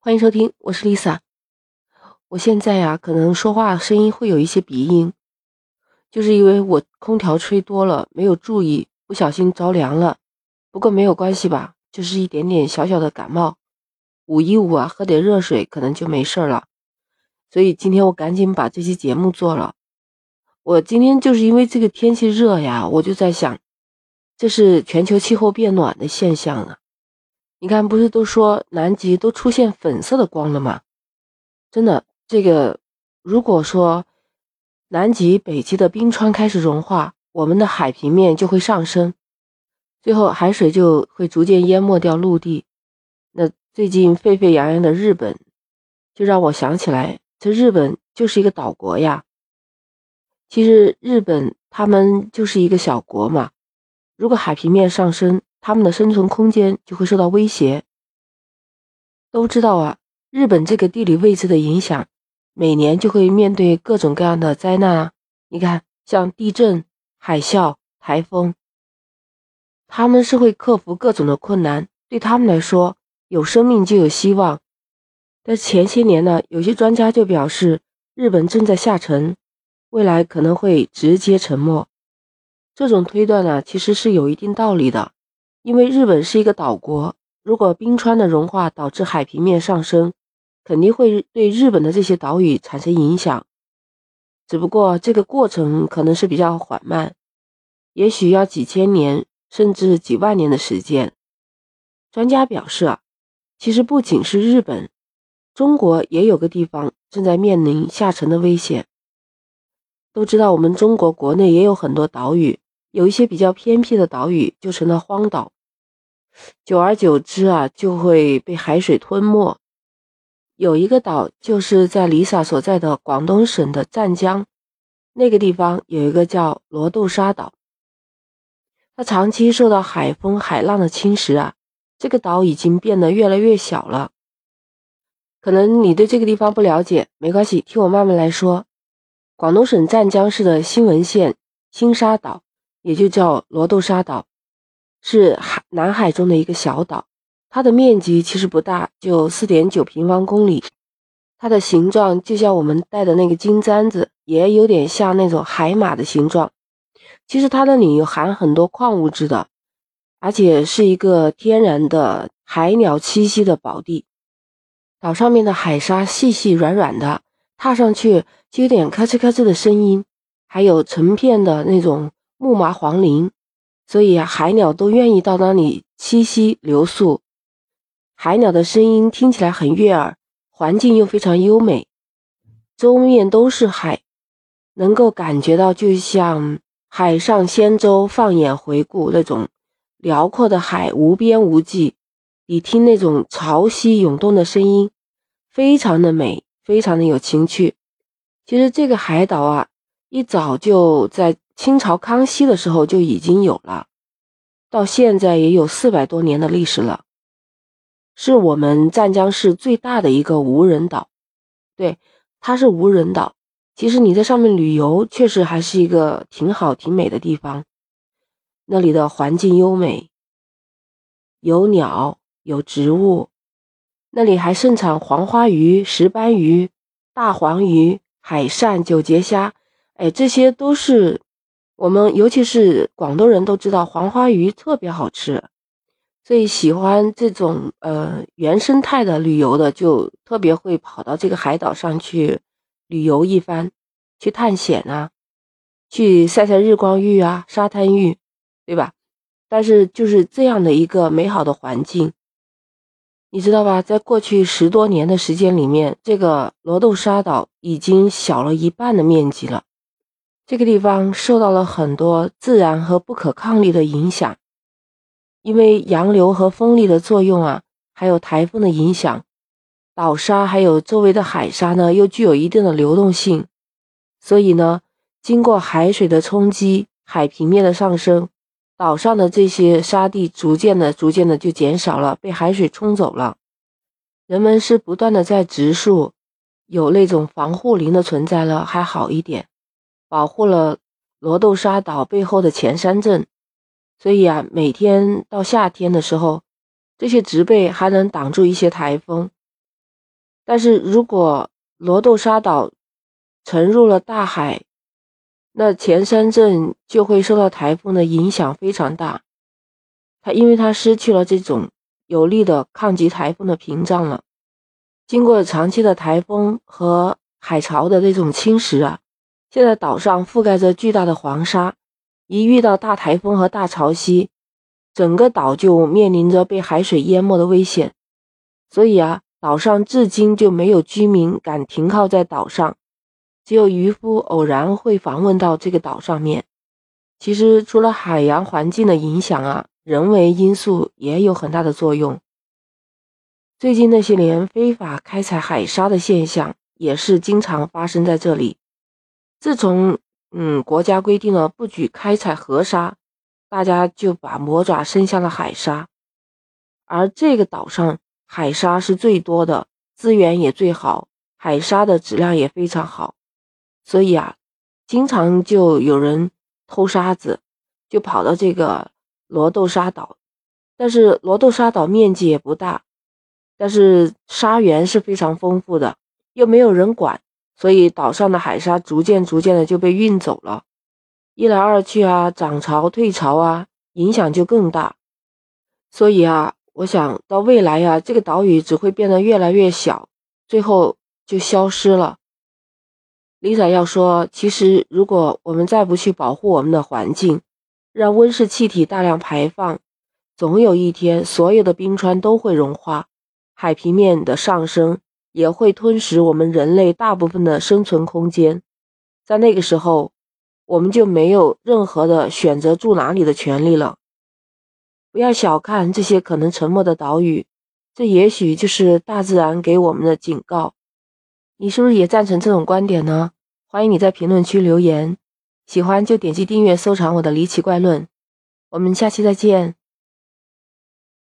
欢迎收听，我是 Lisa。我现在呀，可能说话声音会有一些鼻音，就是因为我空调吹多了，没有注意，不小心着凉了。不过没有关系吧，就是一点点小小的感冒，捂一捂啊，喝点热水，可能就没事了。所以今天我赶紧把这期节目做了。我今天就是因为这个天气热呀，我就在想，这是全球气候变暖的现象啊。你看，不是都说南极都出现粉色的光了吗？真的，这个如果说南极、北极的冰川开始融化，我们的海平面就会上升，最后海水就会逐渐淹没掉陆地。那最近沸沸扬扬的日本，就让我想起来，这日本就是一个岛国呀。其实日本他们就是一个小国嘛，如果海平面上升，他们的生存空间就会受到威胁。都知道啊，日本这个地理位置的影响，每年就会面对各种各样的灾难啊。你看，像地震、海啸、台风，他们是会克服各种的困难。对他们来说，有生命就有希望。但前些年呢，有些专家就表示，日本正在下沉，未来可能会直接沉没。这种推断呢，其实是有一定道理的。因为日本是一个岛国，如果冰川的融化导致海平面上升，肯定会对日本的这些岛屿产生影响。只不过这个过程可能是比较缓慢，也许要几千年甚至几万年的时间。专家表示啊，其实不仅是日本，中国也有个地方正在面临下沉的危险。都知道我们中国国内也有很多岛屿。有一些比较偏僻的岛屿就成了荒岛，久而久之啊，就会被海水吞没。有一个岛就是在 Lisa 所在的广东省的湛江，那个地方有一个叫罗豆沙岛，它长期受到海风、海浪的侵蚀啊，这个岛已经变得越来越小了。可能你对这个地方不了解，没关系，听我慢慢来说。广东省湛江市的新汶县新沙岛。也就叫罗豆沙岛，是海南海中的一个小岛，它的面积其实不大，就四点九平方公里。它的形状就像我们戴的那个金簪子，也有点像那种海马的形状。其实它那里有含很多矿物质的，而且是一个天然的海鸟栖息的宝地。岛上面的海沙细细软软的，踏上去就有点咔哧咔哧的声音，还有成片的那种。木麻黄林，所以啊，海鸟都愿意到那里栖息留宿。海鸟的声音听起来很悦耳，环境又非常优美，周面都是海，能够感觉到就像海上仙舟放眼回顾那种辽阔的海，无边无际。你听那种潮汐涌动的声音，非常的美，非常的有情趣。其实这个海岛啊，一早就在。清朝康熙的时候就已经有了，到现在也有四百多年的历史了，是我们湛江市最大的一个无人岛。对，它是无人岛。其实你在上面旅游，确实还是一个挺好、挺美的地方。那里的环境优美，有鸟，有植物，那里还盛产黄花鱼、石斑鱼、大黄鱼、海扇、九节虾，哎，这些都是。我们尤其是广东人都知道黄花鱼特别好吃，所以喜欢这种呃原生态的旅游的就特别会跑到这个海岛上去旅游一番，去探险啊，去晒晒日光浴啊、沙滩浴，对吧？但是就是这样的一个美好的环境，你知道吧？在过去十多年的时间里面，这个罗豆沙岛已经小了一半的面积了。这个地方受到了很多自然和不可抗力的影响，因为洋流和风力的作用啊，还有台风的影响，岛沙还有周围的海沙呢，又具有一定的流动性，所以呢，经过海水的冲击，海平面的上升，岛上的这些沙地逐渐的、逐渐的就减少了，被海水冲走了。人们是不断的在植树，有那种防护林的存在了，还好一点。保护了罗豆沙岛背后的前山镇，所以啊，每天到夏天的时候，这些植被还能挡住一些台风。但是如果罗豆沙岛沉入了大海，那前山镇就会受到台风的影响非常大。它因为它失去了这种有力的抗击台风的屏障了。经过长期的台风和海潮的那种侵蚀啊，现在岛上覆盖着巨大的黄沙，一遇到大台风和大潮汐，整个岛就面临着被海水淹没的危险。所以啊，岛上至今就没有居民敢停靠在岛上，只有渔夫偶然会访问到这个岛上面。其实除了海洋环境的影响啊，人为因素也有很大的作用。最近那些年，非法开采海沙的现象也是经常发生在这里。自从嗯国家规定了不许开采河沙，大家就把魔爪伸向了海沙。而这个岛上海沙是最多的，资源也最好，海沙的质量也非常好，所以啊，经常就有人偷沙子，就跑到这个罗豆沙岛。但是罗豆沙岛面积也不大。但是沙源是非常丰富的，又没有人管，所以岛上的海沙逐渐逐渐的就被运走了。一来二去啊，涨潮退潮啊，影响就更大。所以啊，我想到未来呀，这个岛屿只会变得越来越小，最后就消失了。Lisa 要说，其实如果我们再不去保护我们的环境，让温室气体大量排放，总有一天所有的冰川都会融化。海平面的上升也会吞噬我们人类大部分的生存空间，在那个时候，我们就没有任何的选择住哪里的权利了。不要小看这些可能沉没的岛屿，这也许就是大自然给我们的警告。你是不是也赞成这种观点呢？欢迎你在评论区留言，喜欢就点击订阅收藏我的离奇怪论。我们下期再见。